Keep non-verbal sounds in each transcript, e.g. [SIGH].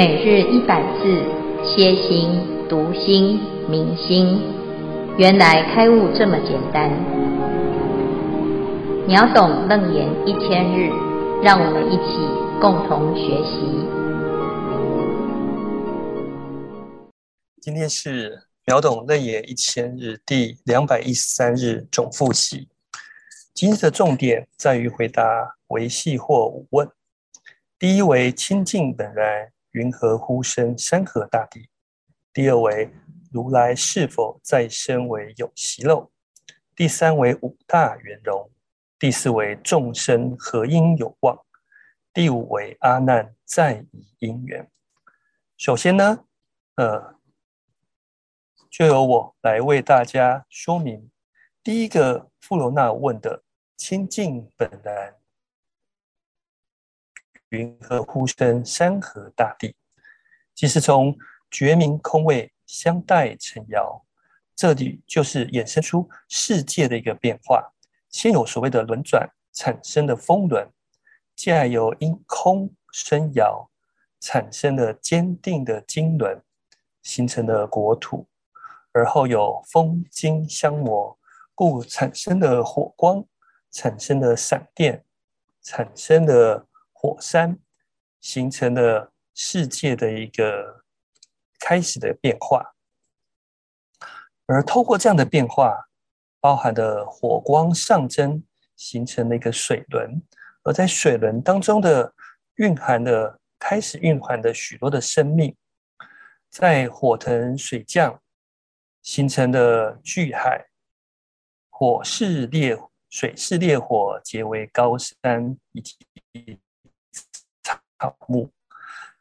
每日一百字，歇心、读心、明心，原来开悟这么简单。秒懂楞严一千日，让我们一起共同学习。今天是秒懂楞严一千日第两百一十三日总复习。今日的重点在于回答唯系或五问。第一为清净本来。云何呼声山河大地？第二为如来是否再生为有息漏？第三为五大圆融。第四为众生何因有望？第五为阿难再以因缘。首先呢，呃，就由我来为大家说明第一个富罗那问的清净本来。云何呼声山河大地？其实从觉明空位相待成摇，这里就是衍生出世界的一个变化。先有所谓的轮转产生的风轮，接来由因空生摇产生的坚定的经轮，形成的国土，而后有风金相磨，故产生的火光，产生的闪电，产生的。火山形成了世界的一个开始的变化，而透过这样的变化，包含的火光上升，形成了一个水轮，而在水轮当中的蕴含的开始蕴含的许多的生命，在火腾水降形成的巨海，火势烈，水势烈火结为高山以及。草木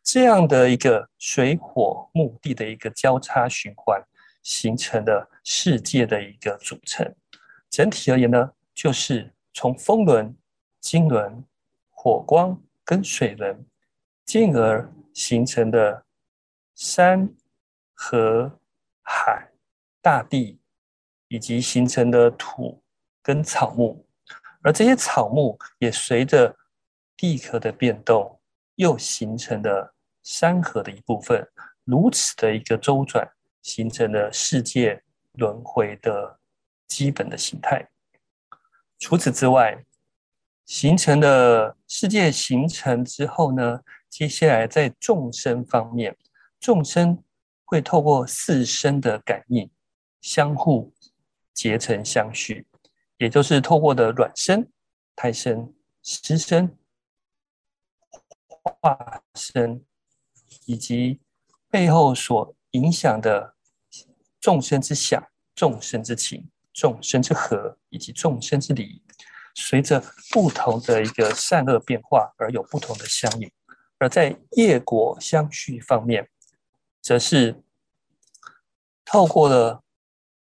这样的一个水火木地的一个交叉循环，形成的世界的一个组成。整体而言呢，就是从风轮、金轮、火光跟水轮，进而形成的山河海、大地，以及形成的土跟草木，而这些草木也随着地壳的变动。又形成了山河的一部分，如此的一个周转，形成了世界轮回的基本的形态。除此之外，形成的世界形成之后呢，接下来在众生方面，众生会透过四生的感应，相互结成相续，也就是透过的卵生、胎生、湿生。化身以及背后所影响的众生之想、众生之情、众生之和以及众生之理，随着不同的一个善恶变化而有不同的相应。而在业果相续方面，则是透过了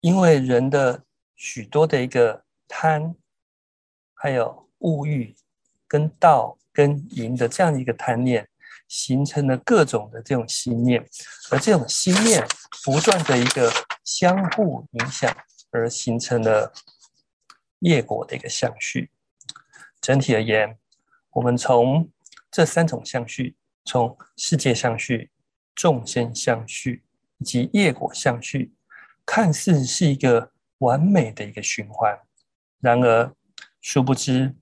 因为人的许多的一个贪，还有物欲跟道。跟银的这样一个贪念，形成了各种的这种心念，而这种心念不断的一个相互影响，而形成了业果的一个相续。整体而言，我们从这三种相续，从世界相续、众生相续以及业果相续，看似是一个完美的一个循环，然而殊不知。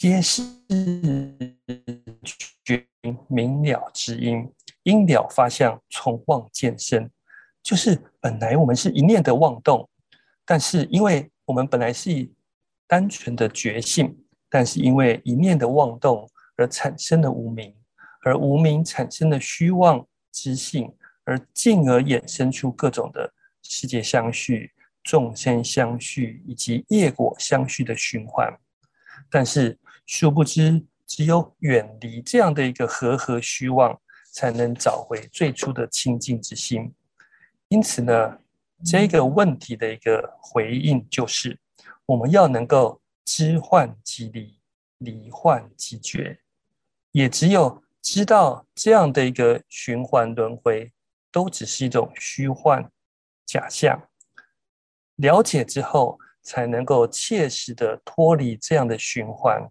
皆是觉明了之因，因了发相，从妄见生。就是本来我们是一念的妄动，但是因为我们本来是单纯的觉性，但是因为一念的妄动而产生了无明，而无明产生了虚妄之性，而进而衍生出各种的世界相续、众生相续以及业果相续的循环。但是殊不知，只有远离这样的一个和合虚妄，才能找回最初的清净之心。因此呢，这个问题的一个回应就是，我们要能够知幻即离，离幻即觉。也只有知道这样的一个循环轮回，都只是一种虚幻假象，了解之后，才能够切实的脱离这样的循环，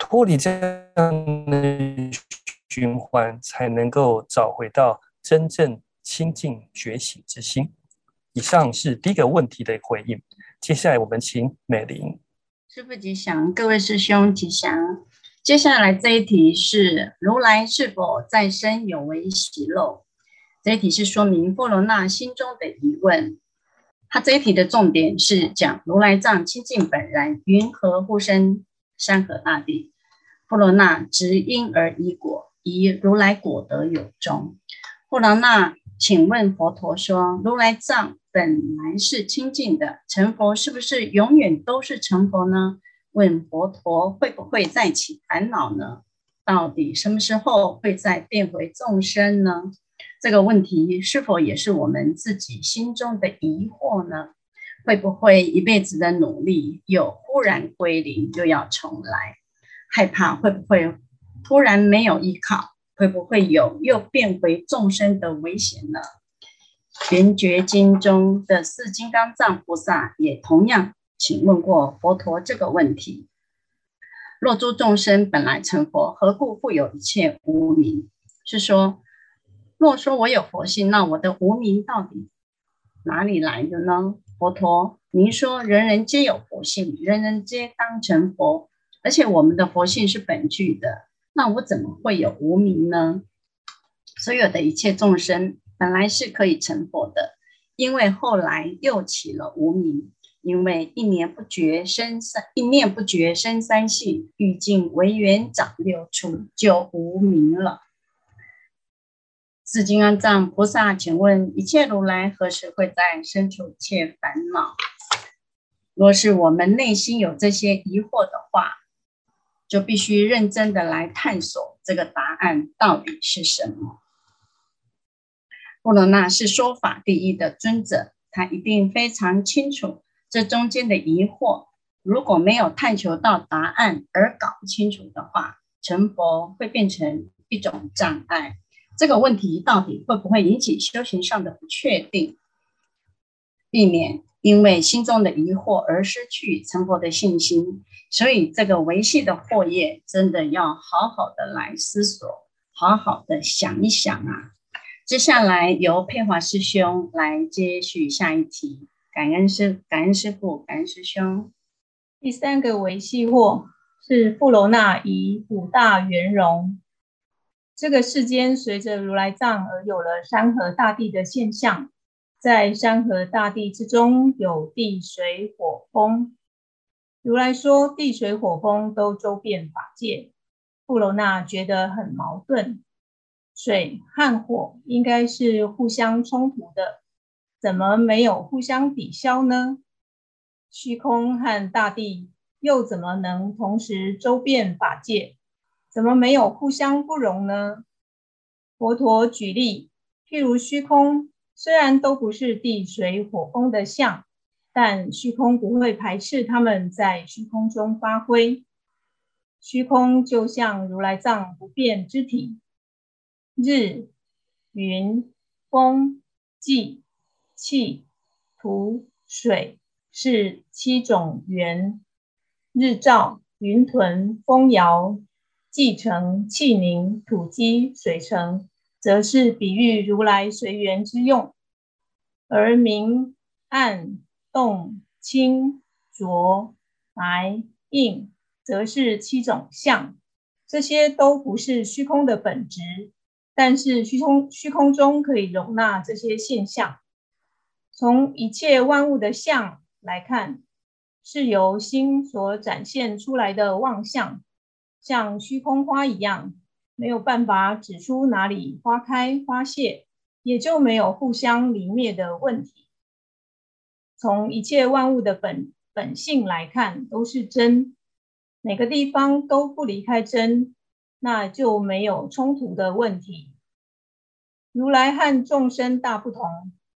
脱离这样的循环，才能够找回到真正清净觉醒之心。以上是第一个问题的回应。接下来我们请美玲。师父吉祥，各位师兄吉祥。接下来这一题是如来是否再生有为喜漏？这一题是说明富罗那心中的疑问。他这一题的重点是讲如来藏清净本然，云何复生山河大地？富罗那执因而依果，疑如来果德有终。富罗那，请问佛陀说，如来藏本来是清净的，成佛是不是永远都是成佛呢？问佛陀会不会再起烦恼呢？到底什么时候会再变回众生呢？这个问题是否也是我们自己心中的疑惑呢？会不会一辈子的努力又忽然归零，又要重来？害怕会不会突然没有依靠？会不会有又变回众生的危险呢？圆觉经中的四金刚藏菩萨也同样请问过佛陀这个问题：若诸众生本来成佛，何故复有一切无明？是说，若说我有佛性，那我的无明到底哪里来的呢？佛陀，您说人人皆有佛性，人人皆当成佛，而且我们的佛性是本具的。那我怎么会有无明呢？所有的一切众生本来是可以成佛的，因为后来又起了无明，因为一念不觉生三，一念不觉生三性，欲尽为缘长六处，就无明了。至金刚藏菩萨，请问一切如来何时会在生出一切烦恼？若是我们内心有这些疑惑的话，就必须认真的来探索这个答案到底是什么。布罗那是说法第一的尊者，他一定非常清楚这中间的疑惑。如果没有探求到答案而搞不清楚的话，成佛会变成一种障碍。这个问题到底会不会引起修行上的不确定？避免因为心中的疑惑而失去成佛的信心。所以，这个维系的惑业，真的要好好的来思索，好好的想一想啊。接下来由佩华师兄来接续下一题。感恩师，感恩师父，感恩师兄。第三个维系惑是富罗那以五大圆融。这个世间随着如来藏而有了山河大地的现象，在山河大地之中有地水火风。如来说地水火风都周遍法界，布罗那觉得很矛盾。水和火应该是互相冲突的，怎么没有互相抵消呢？虚空和大地又怎么能同时周遍法界？怎么没有互相不容呢？佛陀举例，譬如虚空，虽然都不是地水火风的相。但虚空不会排斥他们在虚空中发挥。虚空就像如来藏不变之体，日、云、风、寂、气、土、水是七种缘。日照、云屯、风摇、寂成、气凝、土积、水成，则是比喻如来随缘之用，而明暗。动、清、浊、白、硬，则是七种相，这些都不是虚空的本质，但是虚空虚空中可以容纳这些现象。从一切万物的相来看，是由心所展现出来的妄相，像虚空花一样，没有办法指出哪里花开花谢，也就没有互相离灭的问题。从一切万物的本本性来看，都是真，每个地方都不离开真，那就没有冲突的问题。如来和众生大不同，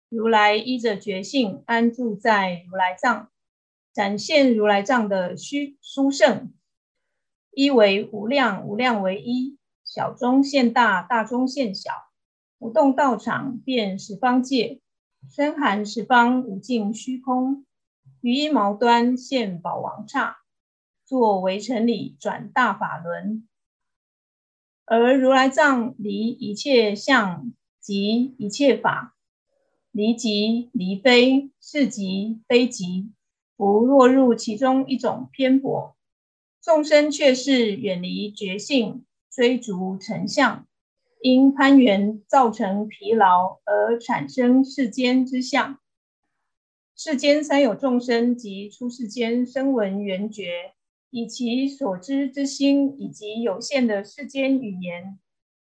如来依着觉性安住在如来藏，展现如来藏的虚殊胜，一为无量，无量为一，小中现大，大中现小，不动道场遍十方界。深含十方无尽虚空，于一毛端现宝王刹，作微尘里转大法轮。而如来藏离一切相及一切法，离即离非，是即非即，不落入其中一种偏颇。众生却是远离觉性，追逐成相，因攀缘造成疲劳而产生世间之相。世间三有众生及出世间声闻缘觉，以其所知之心以及有限的世间语言，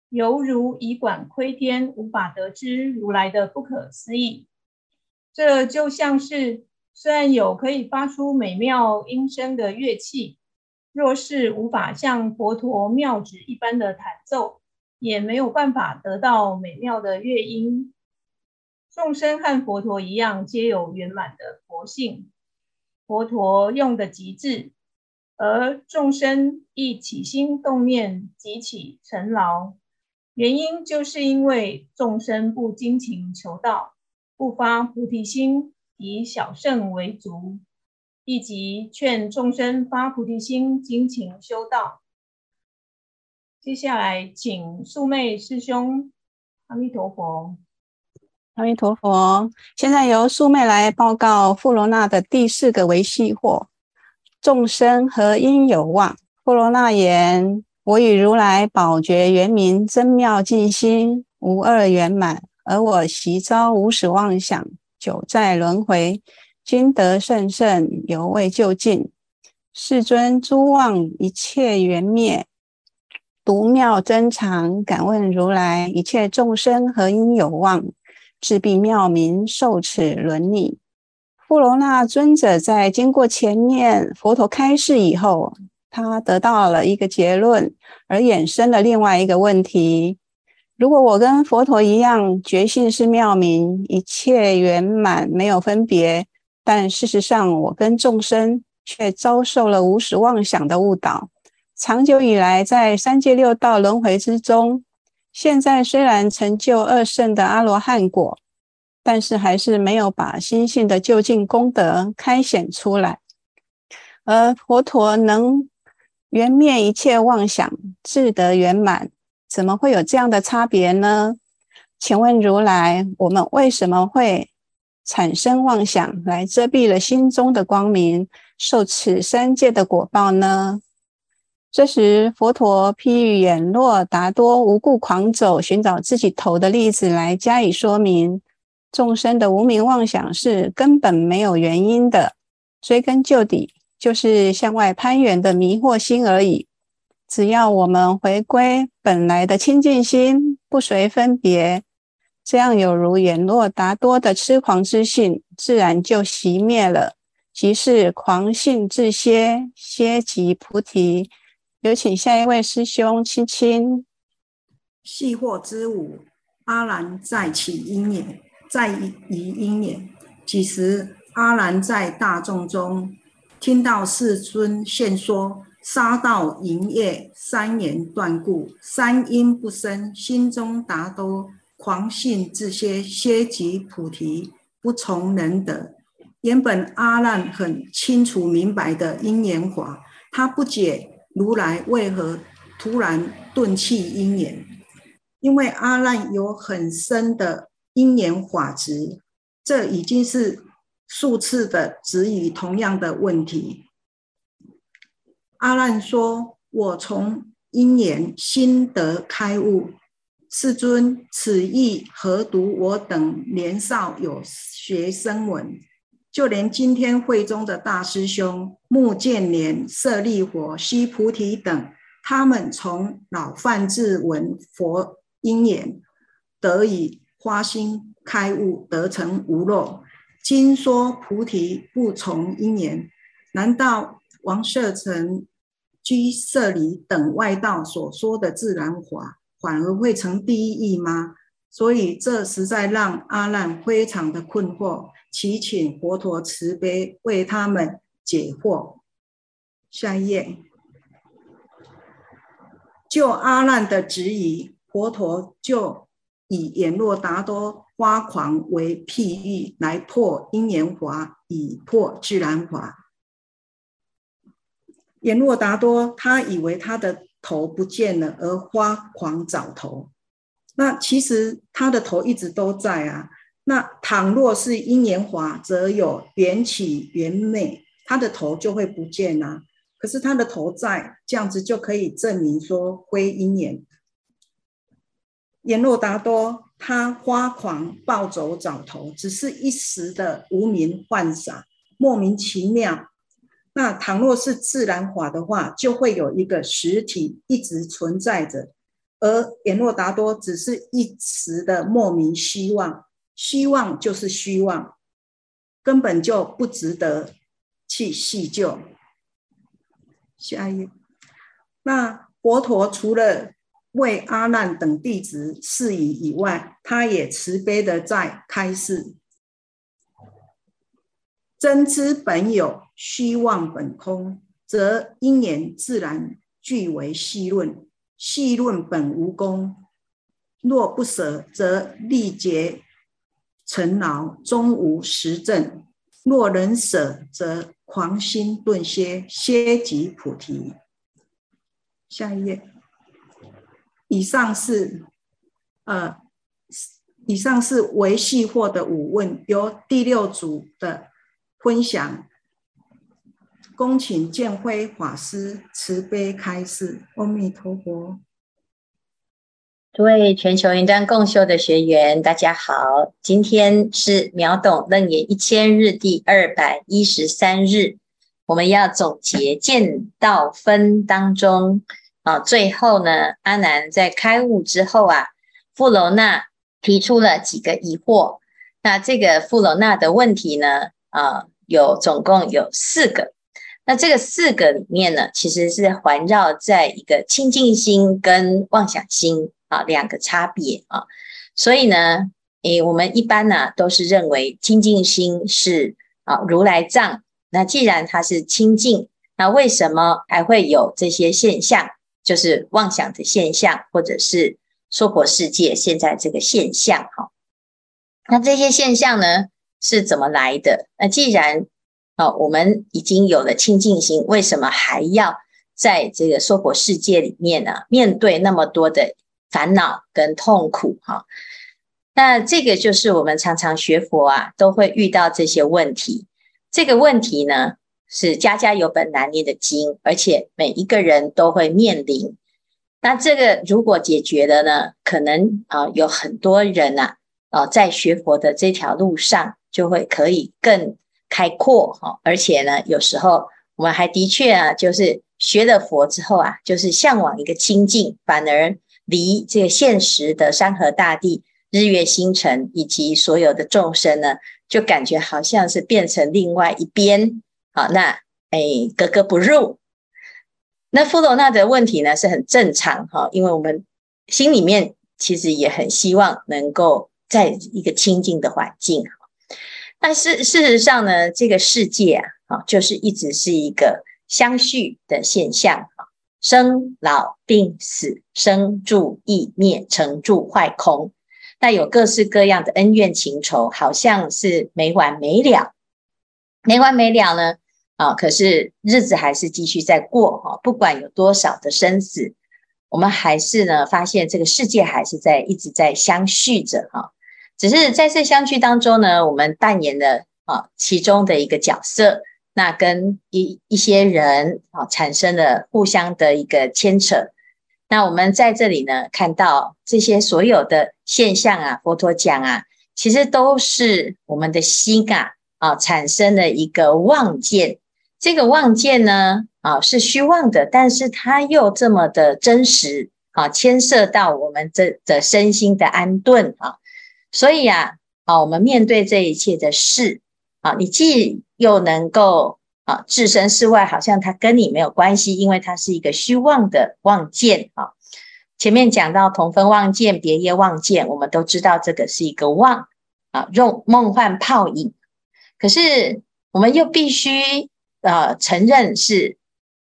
犹如以管窥天，无法得知如来的不可思议。这就像是虽然有可以发出美妙音声的乐器，若是无法像佛陀妙指一般的弹奏，也没有办法得到美妙的乐音。众生和佛陀一样，皆有圆满的佛性。佛陀用的极致，而众生亦起心动念即起尘劳。原因就是因为众生不精勤求道，不发菩提心，以小胜为足，亦即劝众生发菩提心，精勤修道。接下来，请素昧师兄。阿弥陀佛。阿弥陀佛，现在由素昧来报告富罗那的第四个维系惑：众生何因有望？富罗那言：我与如来宝觉圆明真妙净心，无二圆满，而我习遭无始妄想，久在轮回，今得甚胜，犹未究竟。世尊诸妄一切圆灭，独妙真常，敢问如来：一切众生何因有望？自必妙明受此伦理。富罗那尊者在经过前面佛陀开示以后，他得到了一个结论，而衍生了另外一个问题：如果我跟佛陀一样，觉性是妙明，一切圆满，没有分别，但事实上我跟众生却遭受了无始妄想的误导，长久以来在三界六道轮回之中。现在虽然成就二圣的阿罗汉果，但是还是没有把心性的究竟功德开显出来。而佛陀能圆灭一切妄想，智得圆满，怎么会有这样的差别呢？请问如来，我们为什么会产生妄想，来遮蔽了心中的光明，受此三界的果报呢？这时，佛陀譬喻眼落达多无故狂走，寻找自己头的例子来加以说明。众生的无明妄想是根本没有原因的，追根究底，就是向外攀缘的迷惑心而已。只要我们回归本来的清净心，不随分别，这样有如眼落达多的痴狂之性，自然就熄灭了，即是狂性自歇，歇即菩提。有请下一位师兄亲亲。细惑之五，阿难在起因也，在疑因也。几时阿难在大众中听到世尊现说杀道营业三严断故，三因不生，心中达多狂信自歇，歇即菩提，不从能得。原本阿难很清楚明白的因缘法，他不解。如来为何突然顿弃因缘？因为阿难有很深的因缘法执，这已经是数次的质疑同样的问题。阿难说：“我从因缘心得开悟。”世尊，此意何独我等年少有学声闻？就连今天会中的大师兄目犍连、舍利佛、须菩提等，他们从老范志闻佛因缘，得以花心开悟，得成无漏。今说菩提不从因缘，难道王舍城、居舍里等外道所说的自然法，反而会成第一义吗？所以这实在让阿难非常的困惑。祈请佛陀慈悲为他们解惑。下一页，就阿难的质疑，佛陀就以眼落达多发狂为譬喻，来破因缘法，以破自然法。眼落达多，他以为他的头不见了而发狂找头。那其实他的头一直都在啊。那倘若是因缘华，则有缘起缘灭，他的头就会不见啊。可是他的头在，这样子就可以证明说归因缘。阎罗达多他发狂暴走找头，只是一时的无名幻想，莫名其妙。那倘若是自然法的话，就会有一个实体一直存在着。而阎罗达多只是一时的莫名希望，希望就是虚妄，根本就不值得去细究。下一页，那佛陀除了为阿难等弟子示语以外，他也慈悲的在开示：真知本有，虚妄本空，则因缘自然俱为戏论。戏论本无功，若不舍，则力竭尘劳，终无实证；若能舍，则狂心顿歇，歇即菩提。下一页，以上是呃，以上是唯系惑的五问，由第六组的分享。恭请见辉法师慈悲开示。阿弥陀佛。诸位全球云端共修的学员，大家好，今天是秒懂楞严一千日第二百一十三日，我们要总结见道分当中啊，最后呢，阿难在开悟之后啊，富罗那提出了几个疑惑，那这个富罗那的问题呢，啊，有总共有四个。那这个四个里面呢，其实是环绕在一个清净心跟妄想心啊两个差别啊，所以呢，诶，我们一般呢都是认为清净心是啊如来藏。那既然它是清净，那为什么还会有这些现象？就是妄想的现象，或者是娑婆世界现在这个现象哈？那这些现象呢是怎么来的？那既然哦，我们已经有了清净心，为什么还要在这个娑婆世界里面呢？面对那么多的烦恼跟痛苦，哈，那这个就是我们常常学佛啊，都会遇到这些问题。这个问题呢，是家家有本难念的经，而且每一个人都会面临。那这个如果解决了呢，可能啊，有很多人呐，啊，在学佛的这条路上，就会可以更。开阔哈，而且呢，有时候我们还的确啊，就是学了佛之后啊，就是向往一个清净，反而离这个现实的山河大地、日月星辰以及所有的众生呢，就感觉好像是变成另外一边。好，那哎，格格不入。那富罗那的问题呢，是很正常哈，因为我们心里面其实也很希望能够在一个清净的环境。但是事实上呢，这个世界啊，啊，就是一直是一个相续的现象啊，生老病死，生住异灭，成住坏空，那有各式各样的恩怨情仇，好像是没完没了，没完没了呢啊！可是日子还是继续在过哈，不管有多少的生死，我们还是呢发现这个世界还是在一直在相续着哈。只是在这相聚当中呢，我们扮演了啊其中的一个角色，那跟一一些人啊产生了互相的一个牵扯。那我们在这里呢看到这些所有的现象啊，佛陀讲啊，其实都是我们的心啊啊产生了一个妄见。这个妄见呢啊是虚妄的，但是它又这么的真实啊，牵涉到我们这的身心的安顿啊。所以啊，啊，我们面对这一切的事，啊，你既又能够啊置身事外，好像它跟你没有关系，因为它是一个虚妄的妄见啊。前面讲到同分妄见、别业妄见，我们都知道这个是一个妄啊，用梦幻泡影。可是我们又必须呃承认是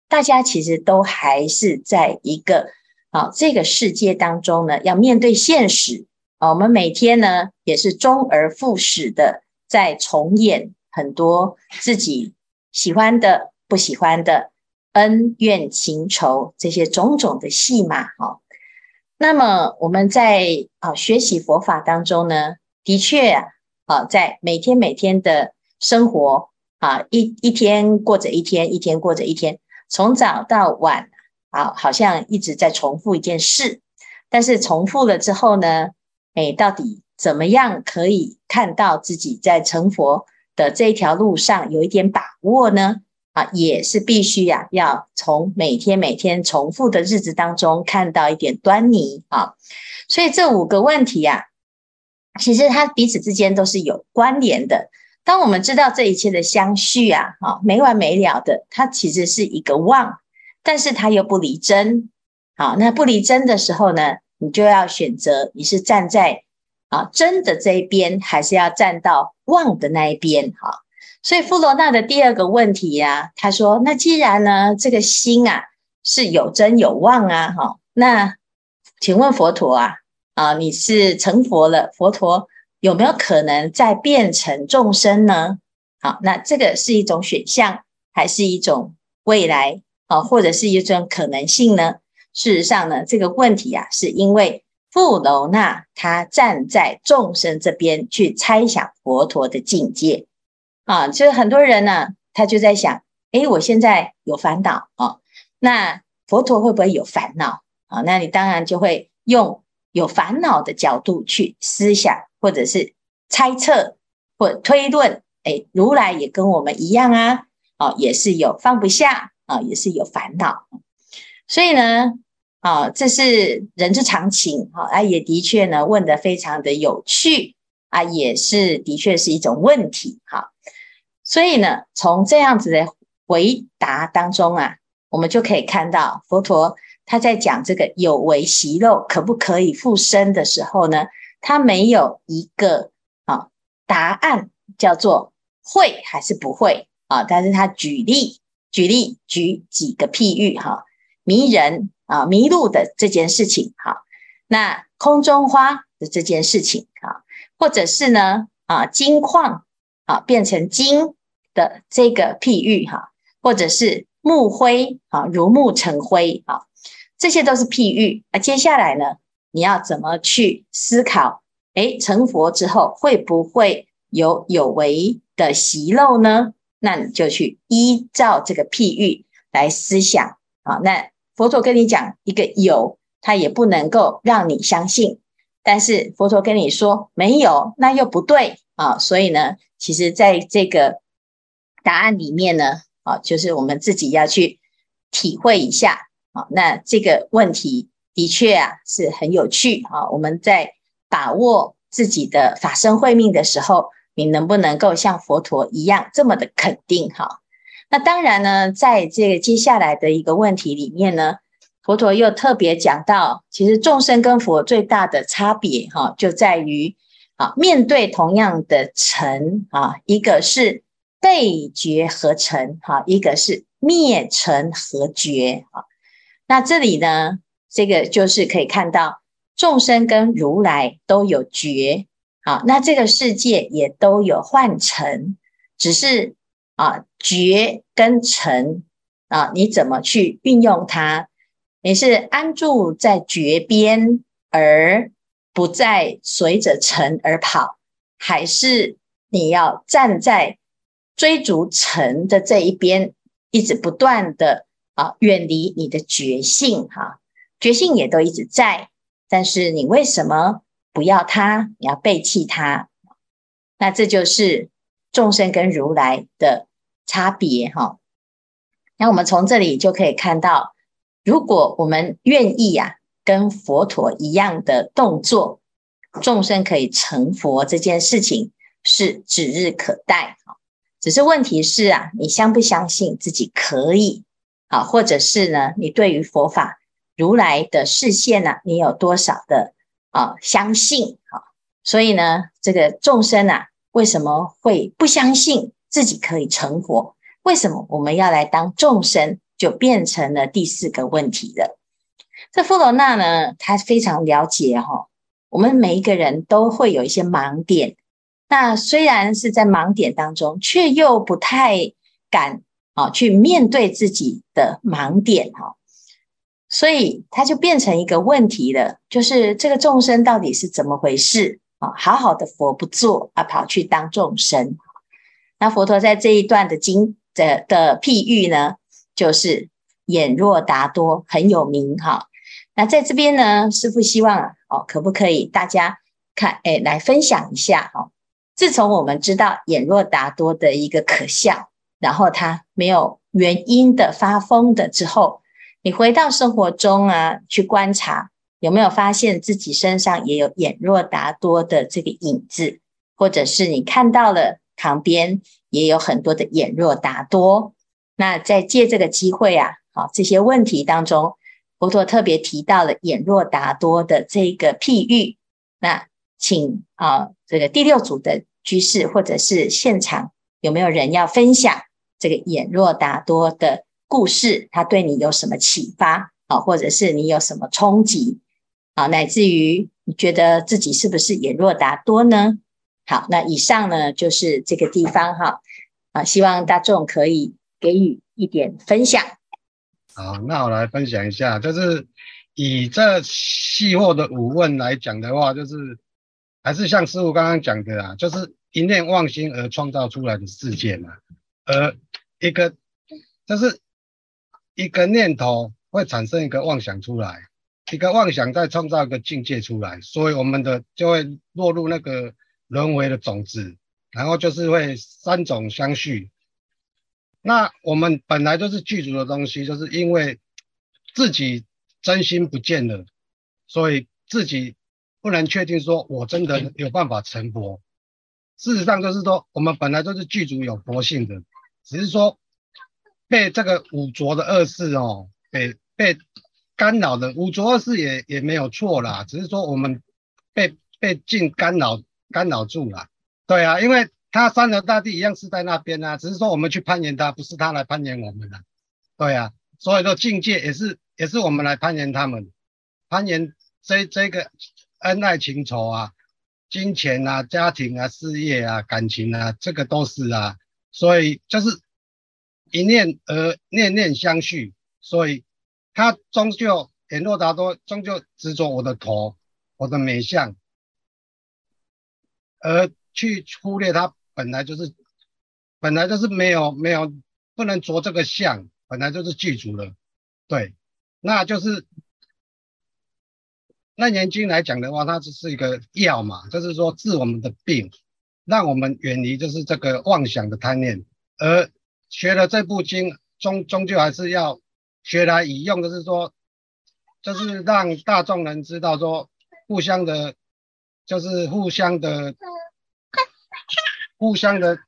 大家其实都还是在一个啊这个世界当中呢，要面对现实。我们每天呢，也是周而复始的在重演很多自己喜欢的、不喜欢的恩怨情仇这些种种的戏码哈。那么我们在啊学习佛法当中呢，的确啊，在每天每天的生活啊，一一天过着一天，一天过着一天，从早到晚啊，好像一直在重复一件事。但是重复了之后呢，哎，到底怎么样可以看到自己在成佛的这一条路上有一点把握呢？啊，也是必须呀、啊，要从每天每天重复的日子当中看到一点端倪啊。所以这五个问题呀、啊，其实它彼此之间都是有关联的。当我们知道这一切的相续啊，啊，没完没了的，它其实是一个妄，但是它又不离真。好，那不离真的时候呢，你就要选择你是站在啊真的这一边，还是要站到妄的那一边？哈。所以富罗那的第二个问题呀、啊，他说：“那既然呢，这个心啊是有真有妄啊，哈，那请问佛陀啊，啊，你是成佛了，佛陀有没有可能再变成众生呢？好，那这个是一种选项，还是一种未来啊，或者是一种可能性呢？事实上呢，这个问题啊，是因为富楼那他站在众生这边去猜想佛陀的境界。”啊，就是很多人呢，他就在想，诶，我现在有烦恼啊，那佛陀会不会有烦恼啊？那你当然就会用有烦恼的角度去思想，或者是猜测或推论，诶，如来也跟我们一样啊，啊，也是有放不下啊，也是有烦恼，所以呢，啊，这是人之常情啊，也的确呢，问得非常的有趣啊，也是的确是一种问题哈。所以呢，从这样子的回答当中啊，我们就可以看到佛陀他在讲这个有为习肉可不可以复生的时候呢，他没有一个啊答案叫做会还是不会啊，但是他举例举例举几个譬喻哈，迷人啊迷路的这件事情哈，那空中花的这件事情啊，或者是呢啊金矿。啊，变成金的这个譬喻哈，或者是木灰啊，如木成灰啊，这些都是譬喻。那接下来呢，你要怎么去思考？诶，成佛之后会不会有有为的习漏呢？那你就去依照这个譬喻来思想啊。那佛陀跟你讲一个有，他也不能够让你相信。但是佛陀跟你说没有，那又不对啊。所以呢，其实，在这个答案里面呢，啊，就是我们自己要去体会一下啊。那这个问题的确啊是很有趣啊。我们在把握自己的法身慧命的时候，你能不能够像佛陀一样这么的肯定哈？那当然呢，在这个接下来的一个问题里面呢，佛陀又特别讲到，其实众生跟佛最大的差别哈，就在于。啊，面对同样的尘啊，一个是被觉合尘，哈，一个是灭尘和觉啊。那这里呢，这个就是可以看到众生跟如来都有觉，啊，那这个世界也都有幻尘，只是啊，觉跟尘啊，你怎么去运用它？你是安住在觉边而。不再随着尘而跑，还是你要站在追逐尘的这一边，一直不断的啊远离你的觉性哈，觉性也都一直在，但是你为什么不要它？你要背弃它？那这就是众生跟如来的差别哈。那我们从这里就可以看到，如果我们愿意呀。跟佛陀一样的动作，众生可以成佛这件事情是指日可待。只是问题是啊，你相不相信自己可以啊？或者是呢，你对于佛法如来的视线呢，你有多少的啊相信？啊，所以呢，这个众生啊，为什么会不相信自己可以成佛？为什么我们要来当众生？就变成了第四个问题了。这富罗纳呢，他非常了解哈，我们每一个人都会有一些盲点。那虽然是在盲点当中，却又不太敢啊，去面对自己的盲点哈。所以他就变成一个问题了，就是这个众生到底是怎么回事好好的佛不做啊，跑去当众生。那佛陀在这一段的经的的譬喻呢，就是眼若达多很有名哈。那在这边呢，师父希望，哦，可不可以大家看，哎，来分享一下哈。自从我们知道眼若达多的一个可笑，然后他没有原因的发疯的之后。你回到生活中啊，去观察有没有发现自己身上也有眼若达多的这个影子，或者是你看到了旁边也有很多的眼若达多。那在借这个机会啊，好，这些问题当中，佛陀特别提到了眼若达多的这个譬喻。那请啊，这个第六组的居士或者是现场有没有人要分享这个眼若达多的？故事，它对你有什么启发啊？或者是你有什么冲击好？乃至于你觉得自己是不是眼若达多呢？好，那以上呢就是这个地方哈啊，希望大众可以给予一点分享。好，那我来分享一下，就是以这细惑的五问来讲的话，就是还是像师傅刚刚讲的啊，就是一念妄心而创造出来的世界嘛，而一个就是。一个念头会产生一个妄想出来，一个妄想再创造一个境界出来，所以我们的就会落入那个轮回的种子，然后就是会三种相续。那我们本来就是具足的东西，就是因为自己真心不见了，所以自己不能确定说我真的有办法成佛。事实上就是说，我们本来就是具足有佛性的，只是说。被这个五浊的恶世哦，被被干扰的五浊是也也没有错啦，只是说我们被被境干扰干扰住了。对啊，因为他山河大地一样是在那边啊，只是说我们去攀岩他，不是他来攀岩我们的。对啊，所以说境界也是也是我们来攀岩他们，攀岩这这个恩爱情仇啊，金钱啊，家庭啊，事业啊，感情啊，这个都是啊，所以就是。一念而念念相续，所以他终究眼若达多，终究执着我的头，我的美相，而去忽略他本来就是本来就是没有没有不能着这个相，本来就是具足了。对，那就是《那年经》来讲的话，它只是一个药嘛，就是说治我们的病，让我们远离就是这个妄想的贪念，而。学了这部经，终终究还是要学来以用的，是说，就是让大众能知道说，互相的，就是互相的，互相的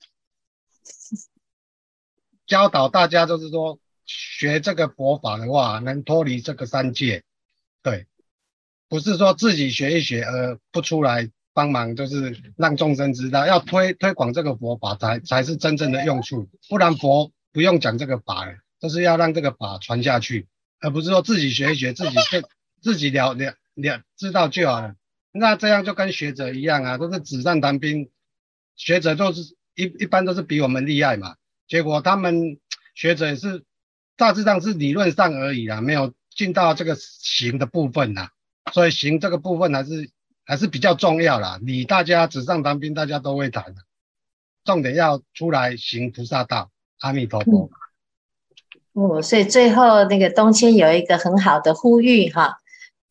教导大家，就是说，学这个佛法的话，能脱离这个三界，对，不是说自己学一学而不出来帮忙，就是让众生知道，要推推广这个佛法才才是真正的用处，不然佛不用讲这个法了，就是要让这个法传下去，而不是说自己学一学，自己自 [LAUGHS] 自己了了了知道就好了。那这样就跟学者一样啊，都是纸上谈兵，学者都是一一般都是比我们厉害嘛，结果他们学者也是大致上是理论上而已啦，没有进到这个行的部分啦，所以行这个部分还是。还是比较重要啦，你大家纸上谈兵，大家都会谈的，重点要出来行菩萨道。阿弥陀佛。哦，所以最后那个东迁有一个很好的呼吁哈，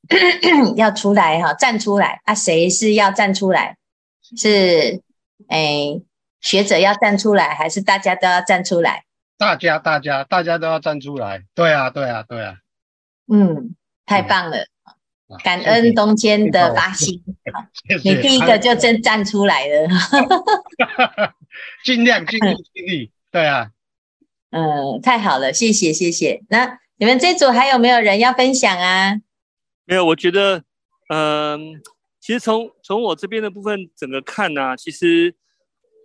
[COUGHS] 要出来哈，站出来啊！谁是要站出来？是哎，学者要站出来，还是大家都要站出来？大家，大家，大家都要站出来。对啊，对啊，对啊。嗯，太棒了。感恩东迁的发心，[LAUGHS] 你第一个就真站出来了，[LAUGHS] 尽量尽力尽力，对啊，嗯，太好了，谢谢谢谢。那你们这组还有没有人要分享啊？没有，我觉得，嗯，其实从从我这边的部分整个看呢、其实，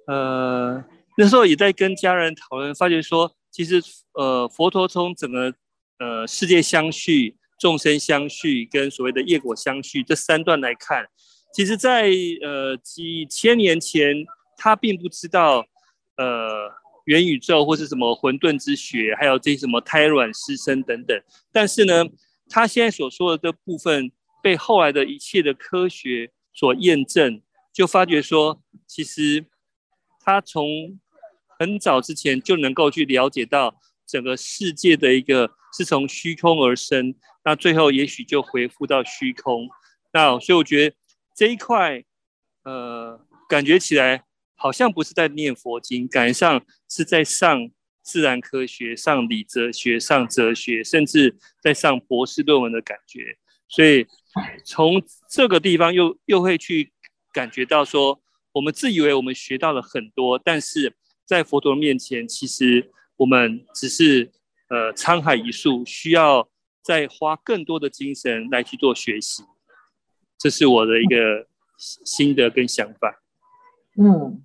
呃，那时候也在跟家人讨论，发觉说，其实，呃，佛陀从整个呃世界相续。众生相续跟所谓的业果相续这三段来看，其实，在呃几千年前，他并不知道，呃，元宇宙或是什么混沌之学，还有这些什么胎卵师生等等。但是呢，他现在所说的这部分被后来的一切的科学所验证，就发觉说，其实他从很早之前就能够去了解到整个世界的一个是从虚空而生，那最后也许就回复到虚空。那所以我觉得这一块，呃，感觉起来好像不是在念佛经，感觉上是在上自然科学、上理哲学、上哲学，甚至在上博士论文的感觉。所以从这个地方又又会去感觉到说，我们自以为我们学到了很多，但是在佛陀面前，其实我们只是呃沧海一粟，需要再花更多的精神来去做学习。这是我的一个心得跟想法。嗯，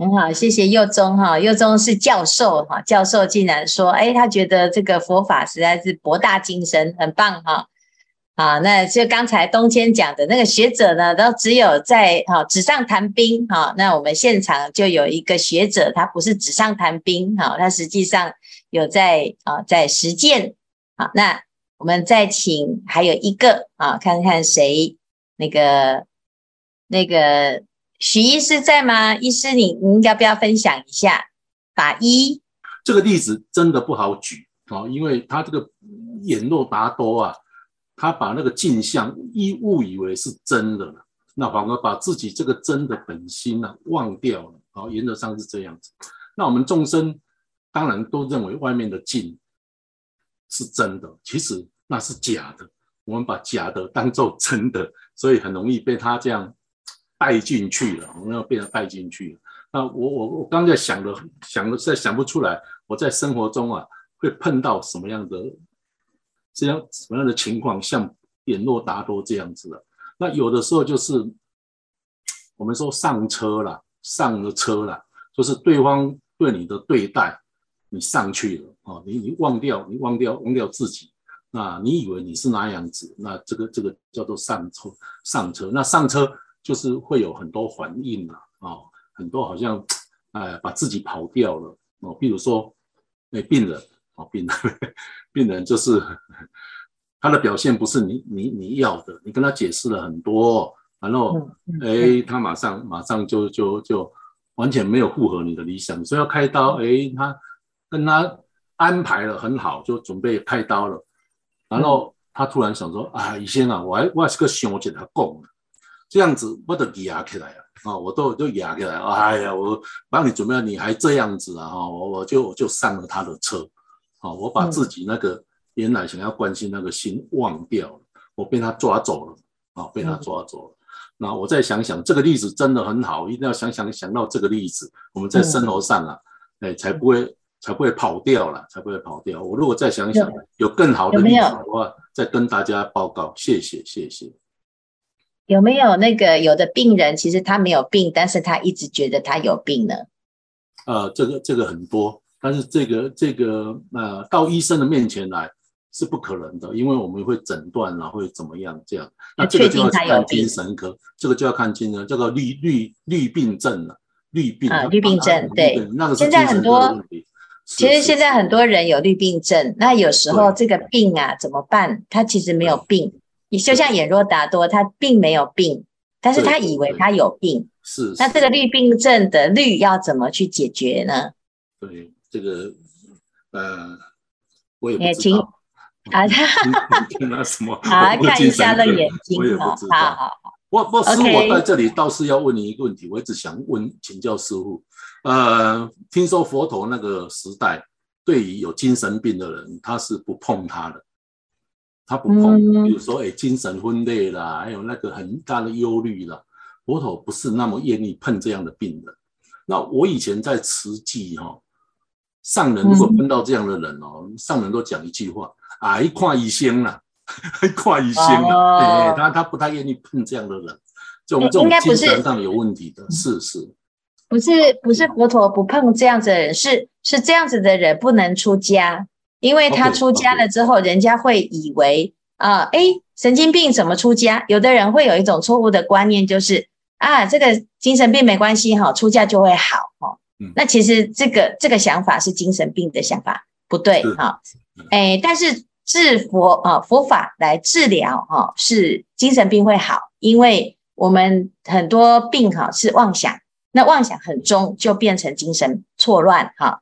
很好，谢谢佑宗哈。佑宗是教授哈，教授竟然说，哎，他觉得这个佛法实在是博大精深，很棒哈。啊，那就刚才东谦讲的那个学者呢，都只有在哈纸上谈兵哈。那我们现场就有一个学者，他不是纸上谈兵哈，他实际上有在啊在实践。好，那我们再请还有一个啊，看看谁。那个那个许医师在吗？医师你，你要不要分享一下？法医这个例子真的不好举啊，因为他这个眼若达多啊，他把那个镜像一误以为是真的，那反而把自己这个真的本心呢、啊、忘掉了。好，原则上是这样子。那我们众生当然都认为外面的镜是真的，其实那是假的。我们把假的当做真的，所以很容易被他这样带进去了。我们要被他带进去了。那我我我刚才想的想的实在想不出来，我在生活中啊会碰到什么样的这样什么样的情况，像眼若达多这样子的。那有的时候就是我们说上车了，上了车了，就是对方对你的对待，你上去了啊，你你忘掉你忘掉忘掉自己。那你以为你是哪样子？那这个这个叫做上车上车。那上车就是会有很多反应了啊、哦，很多好像 [TSK] 哎把自己跑掉了哦。比如说哎病人哦病人 [LAUGHS] 病人就是 [LAUGHS] 他的表现不是你你你要的，你跟他解释了很多，然后哎他马上马上就就就完全没有符合你的理想，所以要开刀哎他跟他安排了很好，就准备开刀了。然后他突然想说：“啊，医生啊，我还我还是个想跟他讲，这样子我都压起来了啊，我都都压起来。哎呀，我帮你准备了，你还这样子啊？哈，我我就我就上了他的车，啊，我把自己那个原来想要关心那个心忘掉了，我被他抓走了，啊，被他抓走了。那我再想想，这个例子真的很好，一定要想想想到这个例子，我们在生活上啊，哎，才不会。”才不会跑掉了，才不会跑掉。我如果再想想，有更好的例子的话，有有再跟大家报告。谢谢，谢谢。有没有那个有的病人，其实他没有病，但是他一直觉得他有病呢？呃，这个这个很多，但是这个这个呃，到医生的面前来是不可能的，因为我们会诊断然后会怎么样这样。那这个就要看精神科，这个就要看精神，这个绿绿绿病症了，绿病啊，绿病症对，那个是精神科的问题。其实现在很多人有绿病症，那有时候这个病啊怎么办？他其实没有病，你就像眼若达多，他并没有病，但是他以为他有病。是。那这个绿病症的绿要怎么去解决呢？对，这个呃，我也不知道。啊，那 [LAUGHS] 什么？啊，看一下那眼睛哦。好好好。我我师父，我在这里倒是要问你一个问题，我一直想问请教师傅。呃，听说佛陀那个时代，对于有精神病的人，他是不碰他的，他不碰。比如说，哎，精神分裂啦，还有那个很大的忧虑啦，佛陀不是那么愿意碰这样的病人。那我以前在慈济哈，上人如果碰到这样的人哦，嗯、上人都讲一句话：啊，一看医生啦，一看医生啦，哎，他他不太愿意碰这样的人，这种这种精神上有问题的，是是。不是不是佛陀不碰这样子的人，是是这样子的人不能出家，因为他出家了之后，人家会以为啊，哎，神经病怎么出家？有的人会有一种错误的观念，就是啊，这个精神病没关系哈，出家就会好哈。嗯，那其实这个这个想法是精神病的想法，不对哈。哎，但是治佛啊，佛法来治疗哈，是精神病会好，因为我们很多病哈是妄想，那妄想很重，就变成精神错乱哈。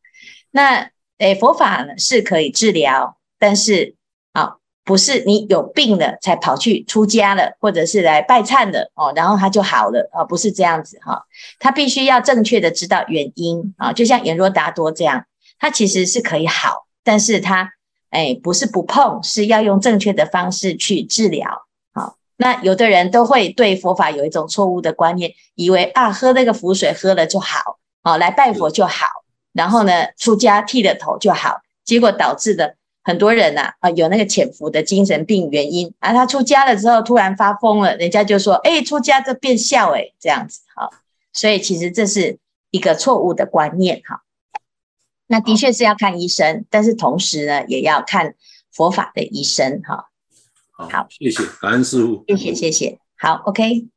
那哎，佛法呢是可以治疗，但是啊。不是你有病了才跑去出家了，或者是来拜忏了哦，然后他就好了啊？不是这样子哈，他必须要正确的知道原因啊，就像眼若达多这样，他其实是可以好，但是他哎不是不碰，是要用正确的方式去治疗。好，那有的人都会对佛法有一种错误的观念，以为啊喝那个符水喝了就好，哦来拜佛就好，然后呢出家剃了头就好，结果导致的。很多人呐，啊，有那个潜伏的精神病原因啊，他出家了之后突然发疯了，人家就说，哎，出家就变笑，哎，这样子，哈，所以其实这是一个错误的观念，哈。那的确是要看医生，但是同时呢，也要看佛法的医生，哈。好，谢谢，感恩师父，谢谢，谢谢，好，OK。